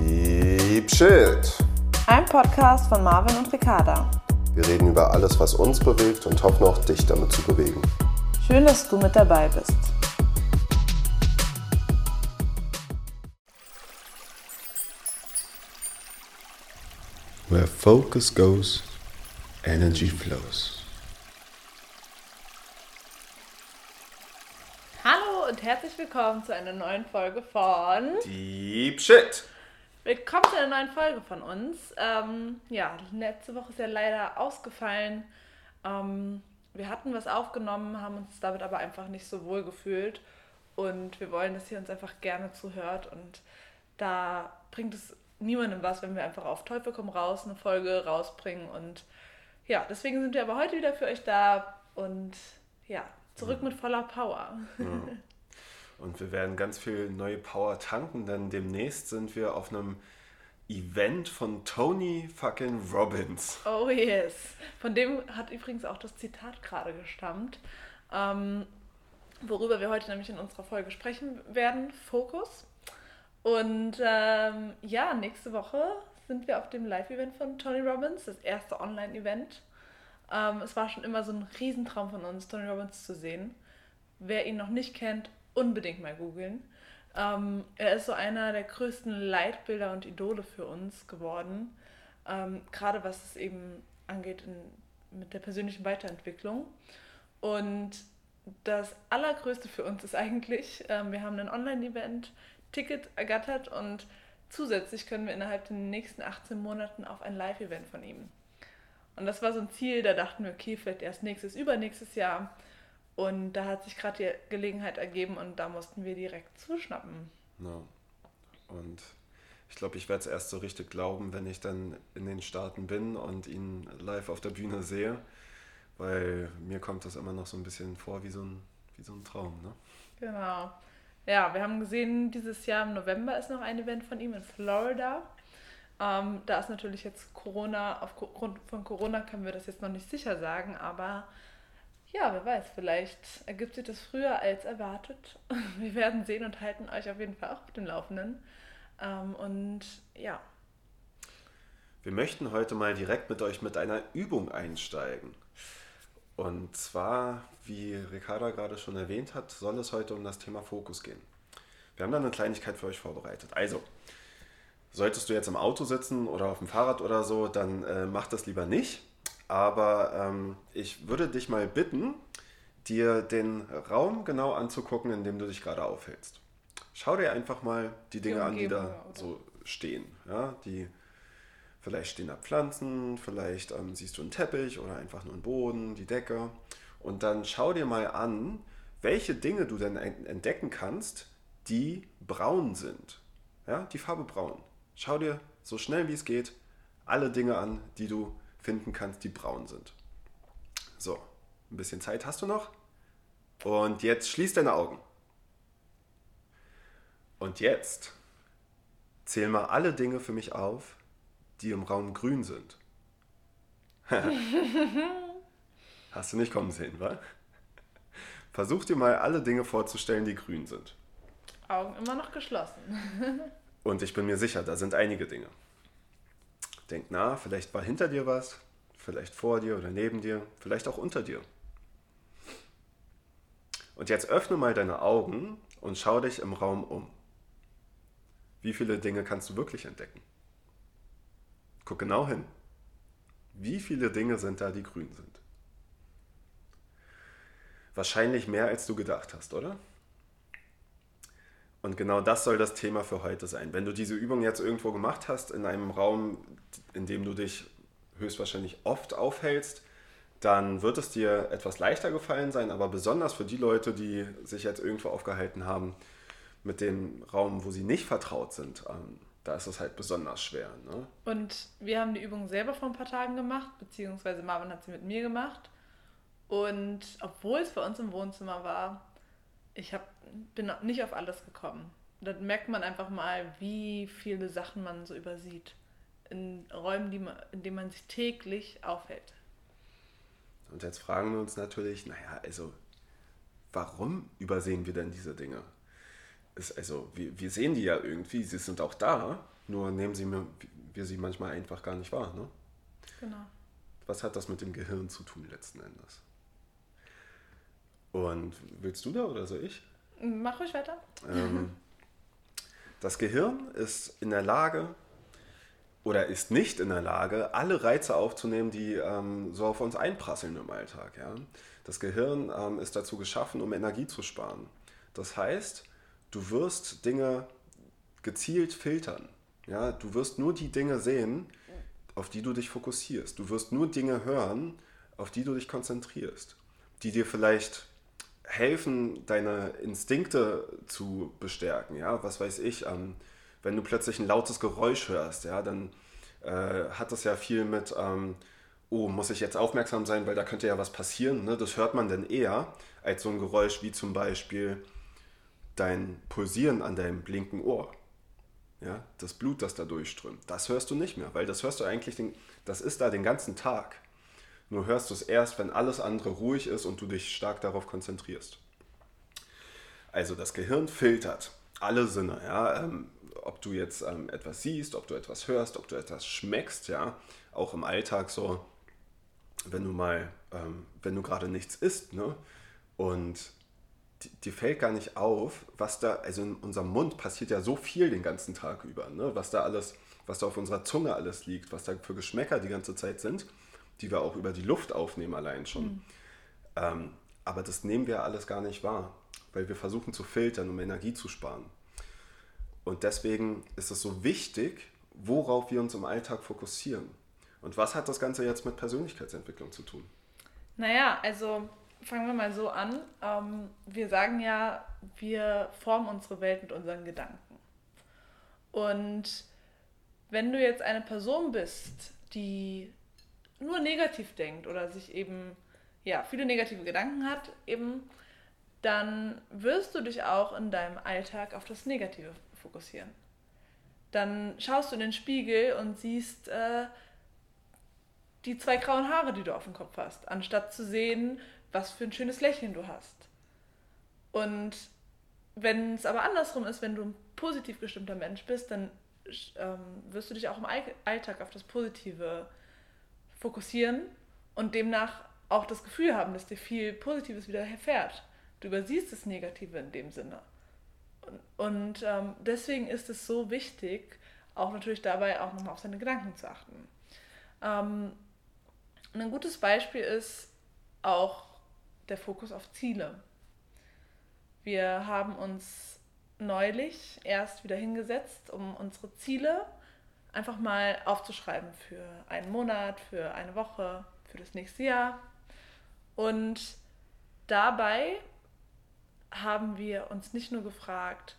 Deep Shit. Ein Podcast von Marvin und Ricarda. Wir reden über alles, was uns bewegt und hoffen auch dich damit zu bewegen. Schön, dass du mit dabei bist. Where focus goes, energy flows. Und herzlich willkommen zu einer neuen Folge von Deep Shit. Willkommen zu einer neuen Folge von uns. Ähm, ja, letzte Woche ist ja leider ausgefallen. Ähm, wir hatten was aufgenommen, haben uns damit aber einfach nicht so wohl gefühlt. Und wir wollen, dass ihr uns einfach gerne zuhört. Und da bringt es niemandem was, wenn wir einfach auf Teufel komm raus eine Folge rausbringen. Und ja, deswegen sind wir aber heute wieder für euch da. Und ja, zurück mit voller Power. Ja. Und wir werden ganz viel neue Power tanken, denn demnächst sind wir auf einem Event von Tony fucking Robbins. Oh yes. Von dem hat übrigens auch das Zitat gerade gestammt, ähm, worüber wir heute nämlich in unserer Folge sprechen werden. Fokus. Und ähm, ja, nächste Woche sind wir auf dem Live-Event von Tony Robbins, das erste Online-Event. Ähm, es war schon immer so ein Riesentraum von uns, Tony Robbins zu sehen. Wer ihn noch nicht kennt, unbedingt mal googeln. Ähm, er ist so einer der größten Leitbilder und Idole für uns geworden, ähm, gerade was es eben angeht in, mit der persönlichen Weiterentwicklung. Und das Allergrößte für uns ist eigentlich, ähm, wir haben ein Online-Event, Ticket ergattert und zusätzlich können wir innerhalb der nächsten 18 Monaten auf ein Live-Event von ihm. Und das war so ein Ziel, da dachten wir, okay, vielleicht erst nächstes, übernächstes Jahr. Und da hat sich gerade die Gelegenheit ergeben und da mussten wir direkt zuschnappen. Ja. Und ich glaube, ich werde es erst so richtig glauben, wenn ich dann in den Staaten bin und ihn live auf der Bühne sehe. Weil mir kommt das immer noch so ein bisschen vor wie so ein, wie so ein Traum. Ne? Genau. Ja, wir haben gesehen, dieses Jahr im November ist noch ein Event von ihm in Florida. Ähm, da ist natürlich jetzt Corona, aufgrund von Corona können wir das jetzt noch nicht sicher sagen, aber ja, wer weiß, vielleicht ergibt sich das früher als erwartet. Wir werden sehen und halten euch auf jeden Fall auch auf dem Laufenden. Ähm, und ja. Wir möchten heute mal direkt mit euch mit einer Übung einsteigen. Und zwar, wie Ricarda gerade schon erwähnt hat, soll es heute um das Thema Fokus gehen. Wir haben da eine Kleinigkeit für euch vorbereitet. Also, solltest du jetzt im Auto sitzen oder auf dem Fahrrad oder so, dann äh, mach das lieber nicht aber ähm, ich würde dich mal bitten, dir den Raum genau anzugucken, in dem du dich gerade aufhältst. Schau dir einfach mal die Dinge die an, die da oder? so stehen. Ja, die, vielleicht stehen da Pflanzen, vielleicht ähm, siehst du einen Teppich oder einfach nur einen Boden, die Decke. Und dann schau dir mal an, welche Dinge du denn entdecken kannst, die braun sind. Ja, die Farbe braun. Schau dir so schnell wie es geht alle Dinge an, die du finden kannst, die braun sind. So, ein bisschen Zeit hast du noch. Und jetzt schließ deine Augen. Und jetzt zähl mal alle Dinge für mich auf, die im Raum grün sind. Hast du nicht kommen sehen, wa? Versuch dir mal alle Dinge vorzustellen, die grün sind. Augen immer noch geschlossen. Und ich bin mir sicher, da sind einige Dinge. Denk nach, vielleicht war hinter dir was, vielleicht vor dir oder neben dir, vielleicht auch unter dir. Und jetzt öffne mal deine Augen und schau dich im Raum um. Wie viele Dinge kannst du wirklich entdecken? Guck genau hin. Wie viele Dinge sind da, die grün sind? Wahrscheinlich mehr, als du gedacht hast, oder? Und genau das soll das Thema für heute sein. Wenn du diese Übung jetzt irgendwo gemacht hast, in einem Raum, in dem du dich höchstwahrscheinlich oft aufhältst, dann wird es dir etwas leichter gefallen sein, aber besonders für die Leute, die sich jetzt irgendwo aufgehalten haben mit dem Raum, wo sie nicht vertraut sind, ähm, da ist es halt besonders schwer. Ne? Und wir haben die Übung selber vor ein paar Tagen gemacht, beziehungsweise Marvin hat sie mit mir gemacht. Und obwohl es bei uns im Wohnzimmer war, ich hab, bin nicht auf alles gekommen. Da merkt man einfach mal, wie viele Sachen man so übersieht. In Räumen, die man, in denen man sich täglich aufhält. Und jetzt fragen wir uns natürlich, naja, also warum übersehen wir denn diese Dinge? ist, also wir, wir sehen die ja irgendwie, sie sind auch da, nur nehmen sie mir, wir sie manchmal einfach gar nicht wahr. Ne? Genau. Was hat das mit dem Gehirn zu tun letzten Endes? Und willst du da oder soll ich? Mach ruhig weiter. Ähm, das Gehirn ist in der Lage oder ist nicht in der Lage, alle Reize aufzunehmen, die ähm, so auf uns einprasseln im Alltag. Ja? Das Gehirn ähm, ist dazu geschaffen, um Energie zu sparen. Das heißt, du wirst Dinge gezielt filtern. Ja? Du wirst nur die Dinge sehen, auf die du dich fokussierst. Du wirst nur Dinge hören, auf die du dich konzentrierst, die dir vielleicht helfen, deine Instinkte zu bestärken. Ja, was weiß ich, ähm, wenn du plötzlich ein lautes Geräusch hörst, ja, dann äh, hat das ja viel mit, ähm, oh, muss ich jetzt aufmerksam sein, weil da könnte ja was passieren. Ne? Das hört man dann eher als so ein Geräusch wie zum Beispiel dein Pulsieren an deinem linken Ohr. Ja, das Blut, das da durchströmt. Das hörst du nicht mehr, weil das hörst du eigentlich, den, das ist da den ganzen Tag. Nur hörst du es erst, wenn alles andere ruhig ist und du dich stark darauf konzentrierst. Also das Gehirn filtert alle Sinne, ja, ähm, ob du jetzt ähm, etwas siehst, ob du etwas hörst, ob du etwas schmeckst, ja, auch im Alltag so, wenn du mal, ähm, wenn du gerade nichts isst, ne, und dir fällt gar nicht auf, was da, also in unserem Mund passiert ja so viel den ganzen Tag über, ne, was da alles, was da auf unserer Zunge alles liegt, was da für Geschmäcker die ganze Zeit sind die wir auch über die Luft aufnehmen allein schon. Mhm. Ähm, aber das nehmen wir alles gar nicht wahr, weil wir versuchen zu filtern, um Energie zu sparen. Und deswegen ist es so wichtig, worauf wir uns im Alltag fokussieren. Und was hat das Ganze jetzt mit Persönlichkeitsentwicklung zu tun? Naja, also fangen wir mal so an. Ähm, wir sagen ja, wir formen unsere Welt mit unseren Gedanken. Und wenn du jetzt eine Person bist, die nur negativ denkt oder sich eben ja, viele negative Gedanken hat, eben, dann wirst du dich auch in deinem Alltag auf das Negative fokussieren. Dann schaust du in den Spiegel und siehst äh, die zwei grauen Haare, die du auf dem Kopf hast, anstatt zu sehen, was für ein schönes Lächeln du hast. Und wenn es aber andersrum ist, wenn du ein positiv gestimmter Mensch bist, dann ähm, wirst du dich auch im Alltag auf das Positive fokussieren fokussieren und demnach auch das Gefühl haben, dass dir viel Positives wieder erfährt. Du übersiehst das Negative in dem Sinne. Und, und ähm, deswegen ist es so wichtig, auch natürlich dabei auch nochmal auf seine Gedanken zu achten. Ähm, ein gutes Beispiel ist auch der Fokus auf Ziele. Wir haben uns neulich erst wieder hingesetzt, um unsere Ziele einfach mal aufzuschreiben für einen Monat, für eine Woche, für das nächste Jahr. Und dabei haben wir uns nicht nur gefragt,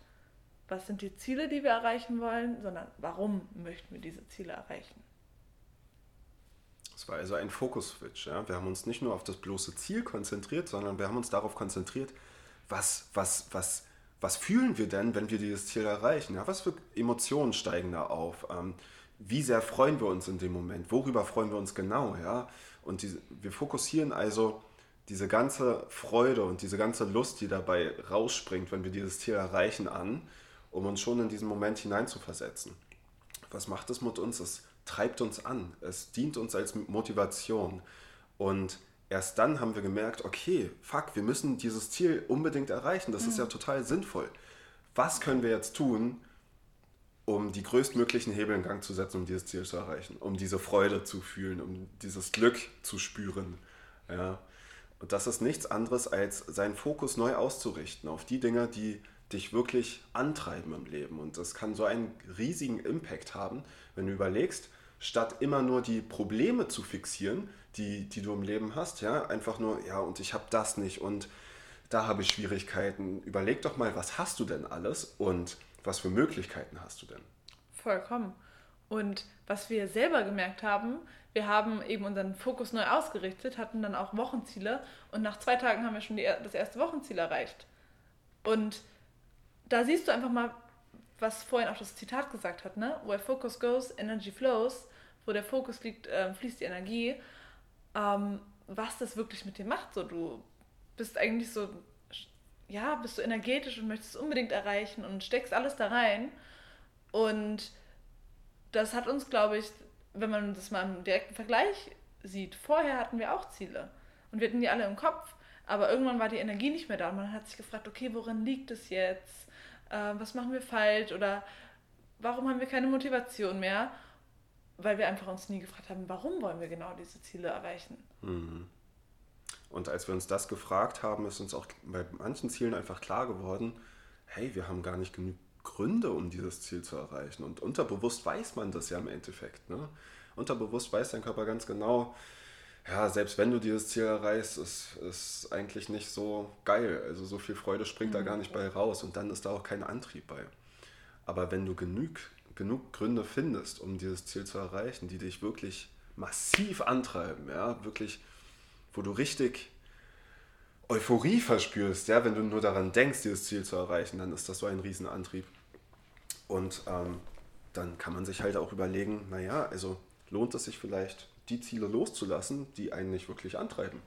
was sind die Ziele, die wir erreichen wollen, sondern warum möchten wir diese Ziele erreichen. Es war also ein Fokus-Switch. Ja? Wir haben uns nicht nur auf das bloße Ziel konzentriert, sondern wir haben uns darauf konzentriert, was, was, was was fühlen wir denn, wenn wir dieses Ziel erreichen? Ja, was für Emotionen steigen da auf? Ähm, wie sehr freuen wir uns in dem Moment? Worüber freuen wir uns genau? Ja? Und diese, wir fokussieren also diese ganze Freude und diese ganze Lust, die dabei rausspringt, wenn wir dieses Ziel erreichen, an, um uns schon in diesen Moment hineinzuversetzen. Was macht es mit uns? Es treibt uns an. Es dient uns als Motivation. Und erst dann haben wir gemerkt, okay, fuck, wir müssen dieses Ziel unbedingt erreichen. Das mhm. ist ja total sinnvoll. Was können wir jetzt tun, um die größtmöglichen Hebel in Gang zu setzen, um dieses Ziel zu erreichen, um diese Freude zu fühlen, um dieses Glück zu spüren. Ja. Und das ist nichts anderes, als seinen Fokus neu auszurichten auf die Dinge, die dich wirklich antreiben im Leben. Und das kann so einen riesigen Impact haben, wenn du überlegst, statt immer nur die Probleme zu fixieren, die, die du im Leben hast, ja, einfach nur, ja, und ich habe das nicht und da habe ich Schwierigkeiten. Überleg doch mal, was hast du denn alles und was für Möglichkeiten hast du denn? Vollkommen. Und was wir selber gemerkt haben, wir haben eben unseren Fokus neu ausgerichtet, hatten dann auch Wochenziele und nach zwei Tagen haben wir schon die, das erste Wochenziel erreicht. Und da siehst du einfach mal, was vorhin auch das Zitat gesagt hat, ne? Where focus goes, energy flows wo der Fokus liegt, äh, fließt die Energie, ähm, was das wirklich mit dir macht. So, du bist eigentlich so, ja, bist du energetisch und möchtest es unbedingt erreichen und steckst alles da rein. Und das hat uns, glaube ich, wenn man das mal im direkten Vergleich sieht, vorher hatten wir auch Ziele und wir hatten die alle im Kopf, aber irgendwann war die Energie nicht mehr da und man hat sich gefragt, okay, woran liegt es jetzt? Äh, was machen wir falsch oder warum haben wir keine Motivation mehr? Weil wir einfach uns nie gefragt haben, warum wollen wir genau diese Ziele erreichen? Mhm. Und als wir uns das gefragt haben, ist uns auch bei manchen Zielen einfach klar geworden, hey, wir haben gar nicht genug Gründe, um dieses Ziel zu erreichen. Und unterbewusst weiß man das ja im Endeffekt. Ne? Unterbewusst weiß dein Körper ganz genau, ja, selbst wenn du dieses Ziel erreichst, ist es eigentlich nicht so geil. Also so viel Freude springt mhm. da gar nicht bei raus und dann ist da auch kein Antrieb bei. Aber wenn du genug, genug Gründe findest, um dieses Ziel zu erreichen, die dich wirklich massiv antreiben, ja, wirklich, wo du richtig Euphorie verspürst, ja, wenn du nur daran denkst, dieses Ziel zu erreichen, dann ist das so ein Riesenantrieb. Und ähm, dann kann man sich halt auch überlegen, naja, also lohnt es sich vielleicht, die Ziele loszulassen, die einen nicht wirklich antreiben.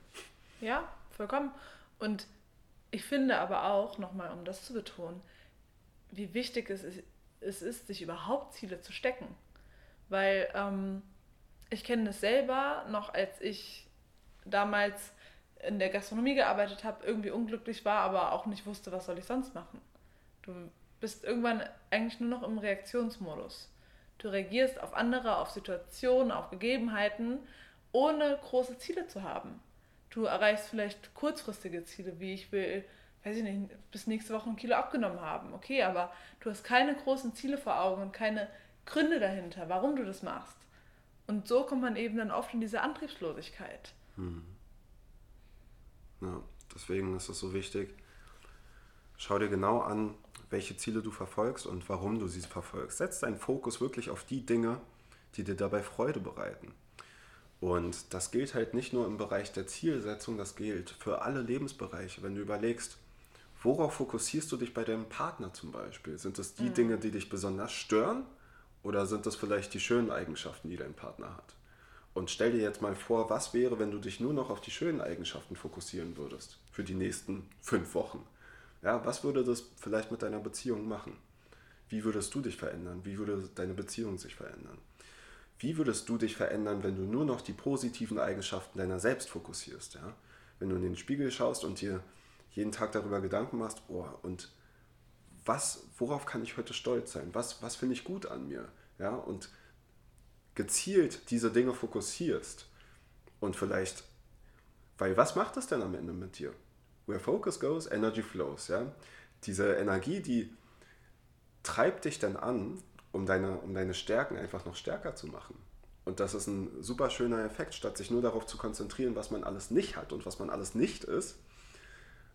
Ja, vollkommen. Und ich finde aber auch, nochmal um das zu betonen, wie wichtig es ist, es ist sich überhaupt Ziele zu stecken. Weil ähm, ich kenne es selber, noch als ich damals in der Gastronomie gearbeitet habe, irgendwie unglücklich war, aber auch nicht wusste, was soll ich sonst machen. Du bist irgendwann eigentlich nur noch im Reaktionsmodus. Du reagierst auf andere, auf Situationen, auf Gegebenheiten, ohne große Ziele zu haben. Du erreichst vielleicht kurzfristige Ziele, wie ich will, weiß ich nicht, bis nächste Woche ein Kilo abgenommen haben. Okay, aber du hast keine großen Ziele vor Augen und keine Gründe dahinter, warum du das machst. Und so kommt man eben dann oft in diese Antriebslosigkeit. Hm. Ja, deswegen ist es so wichtig, schau dir genau an, welche Ziele du verfolgst und warum du sie verfolgst. Setz deinen Fokus wirklich auf die Dinge, die dir dabei Freude bereiten. Und das gilt halt nicht nur im Bereich der Zielsetzung, das gilt für alle Lebensbereiche. Wenn du überlegst, worauf fokussierst du dich bei deinem Partner zum Beispiel? Sind es die mhm. Dinge, die dich besonders stören oder sind das vielleicht die schönen Eigenschaften, die dein Partner hat? Und stell dir jetzt mal vor, was wäre, wenn du dich nur noch auf die schönen Eigenschaften fokussieren würdest für die nächsten fünf Wochen? Ja, was würde das vielleicht mit deiner Beziehung machen? Wie würdest du dich verändern? Wie würde deine Beziehung sich verändern? Wie würdest du dich verändern, wenn du nur noch die positiven Eigenschaften deiner selbst fokussierst? Ja? Wenn du in den Spiegel schaust und dir jeden Tag darüber Gedanken machst, oh, und was, worauf kann ich heute stolz sein? Was, was finde ich gut an mir? Ja? Und gezielt diese Dinge fokussierst und vielleicht, weil was macht das denn am Ende mit dir? Where focus goes, energy flows. Ja? Diese Energie, die treibt dich dann an, um deine, um deine Stärken einfach noch stärker zu machen. Und das ist ein super schöner Effekt, statt sich nur darauf zu konzentrieren, was man alles nicht hat und was man alles nicht ist,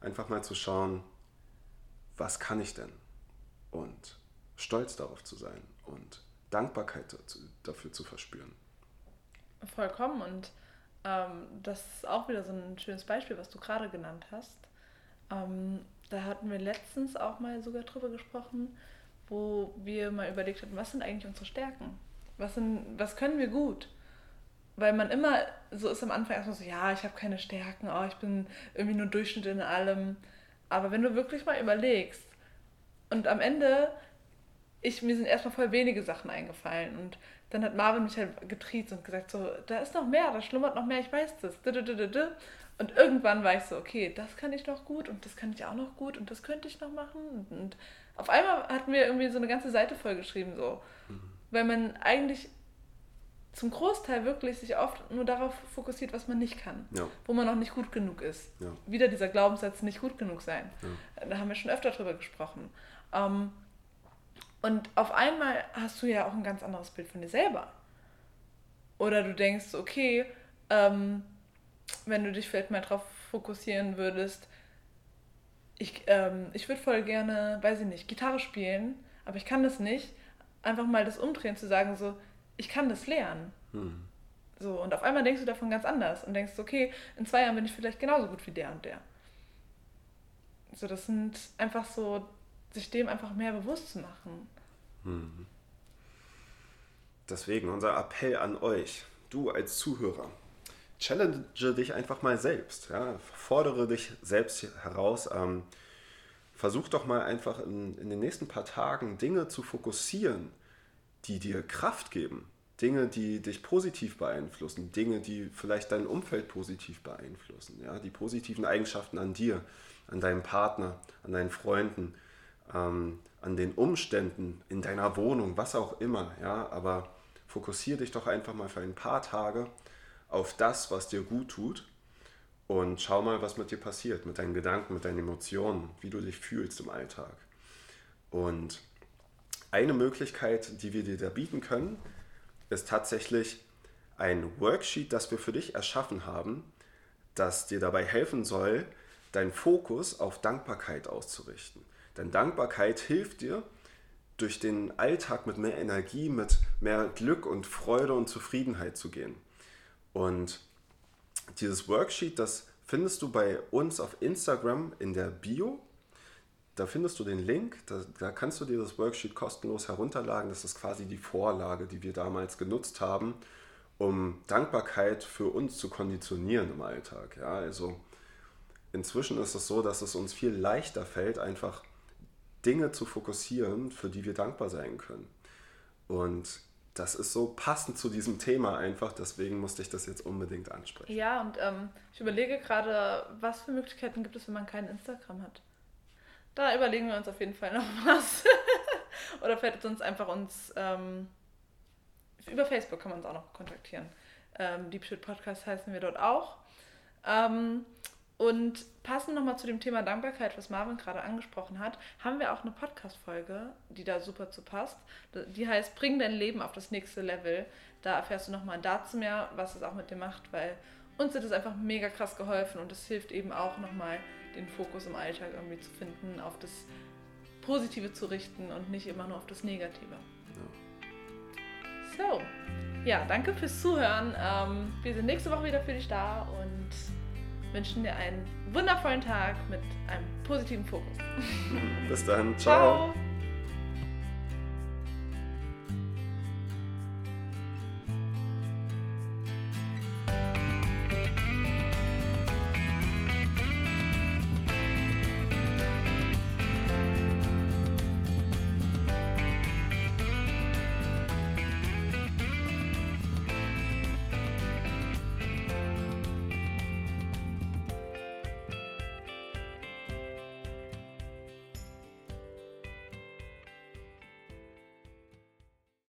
einfach mal zu schauen, was kann ich denn? Und stolz darauf zu sein und Dankbarkeit dafür zu verspüren. Vollkommen. Und ähm, das ist auch wieder so ein schönes Beispiel, was du gerade genannt hast. Ähm, da hatten wir letztens auch mal sogar drüber gesprochen, wo wir mal überlegt hatten, was sind eigentlich unsere Stärken? Was, sind, was können wir gut? Weil man immer so ist am Anfang erstmal so, ja, ich habe keine Stärken, oh, ich bin irgendwie nur Durchschnitt in allem. Aber wenn du wirklich mal überlegst und am Ende, ich, mir sind erstmal voll wenige Sachen eingefallen und dann hat Marvin mich halt getriezt und gesagt, so, da ist noch mehr, da schlummert noch mehr, ich weiß das. Und irgendwann war ich so, okay, das kann ich noch gut und das kann ich auch noch gut und das könnte ich noch machen. Und auf einmal hatten wir irgendwie so eine ganze Seite vollgeschrieben, so. Mhm. Weil man eigentlich zum Großteil wirklich sich oft nur darauf fokussiert, was man nicht kann, ja. wo man noch nicht gut genug ist. Ja. Wieder dieser Glaubenssatz, nicht gut genug sein. Ja. Da haben wir schon öfter drüber gesprochen. Ähm, und auf einmal hast du ja auch ein ganz anderes Bild von dir selber. Oder du denkst, okay, ähm, wenn du dich vielleicht mal darauf fokussieren würdest, ich, ähm, ich würde voll gerne, weiß ich nicht, Gitarre spielen, aber ich kann das nicht. Einfach mal das umdrehen, zu sagen, so, ich kann das lernen. Hm. So, und auf einmal denkst du davon ganz anders und denkst, okay, in zwei Jahren bin ich vielleicht genauso gut wie der und der. So, das sind einfach so sich dem einfach mehr bewusst zu machen. Hm. Deswegen unser Appell an euch, du als Zuhörer, challenge dich einfach mal selbst, ja? fordere dich selbst heraus, ähm, versuch doch mal einfach in, in den nächsten paar Tagen Dinge zu fokussieren, die dir Kraft geben. Dinge, die dich positiv beeinflussen, Dinge, die vielleicht dein Umfeld positiv beeinflussen, ja, die positiven Eigenschaften an dir, an deinem Partner, an deinen Freunden, ähm, an den Umständen in deiner Wohnung, was auch immer, ja, aber fokussiere dich doch einfach mal für ein paar Tage auf das, was dir gut tut und schau mal, was mit dir passiert, mit deinen Gedanken, mit deinen Emotionen, wie du dich fühlst im Alltag. Und eine Möglichkeit, die wir dir da bieten können, ist tatsächlich ein Worksheet, das wir für dich erschaffen haben, das dir dabei helfen soll, deinen Fokus auf Dankbarkeit auszurichten. Denn Dankbarkeit hilft dir, durch den Alltag mit mehr Energie, mit mehr Glück und Freude und Zufriedenheit zu gehen. Und dieses Worksheet, das findest du bei uns auf Instagram in der Bio. Da findest du den Link, da, da, kannst du dir das Worksheet kostenlos herunterladen. Das ist quasi die Vorlage, die wir damals genutzt haben, um Dankbarkeit für uns zu konditionieren im Alltag. Ja, also inzwischen ist es so, dass es uns viel leichter fällt, einfach Dinge zu fokussieren, für die wir dankbar sein können. Und das ist so passend zu diesem Thema einfach, deswegen musste ich das jetzt unbedingt ansprechen. Ja, und ähm, ich überlege gerade, was für Möglichkeiten gibt es, wenn man kein Instagram hat. Da überlegen wir uns auf jeden Fall noch was. Oder vielleicht sonst einfach uns ähm, über Facebook kann man uns auch noch kontaktieren. Ähm, Deep Shit Podcast heißen wir dort auch. Ähm, und passend nochmal zu dem Thema Dankbarkeit, was Marvin gerade angesprochen hat, haben wir auch eine Podcast-Folge, die da super zu passt. Die heißt Bring dein Leben auf das nächste Level. Da erfährst du nochmal dazu mehr, was es auch mit dir macht, weil uns hat es einfach mega krass geholfen und es hilft eben auch nochmal, den Fokus im Alltag irgendwie zu finden, auf das Positive zu richten und nicht immer nur auf das Negative. Ja. So, ja, danke fürs Zuhören. Ähm, wir sind nächste Woche wieder für dich da und wünschen dir einen wundervollen Tag mit einem positiven Fokus. Bis dann. Ciao. Ciao.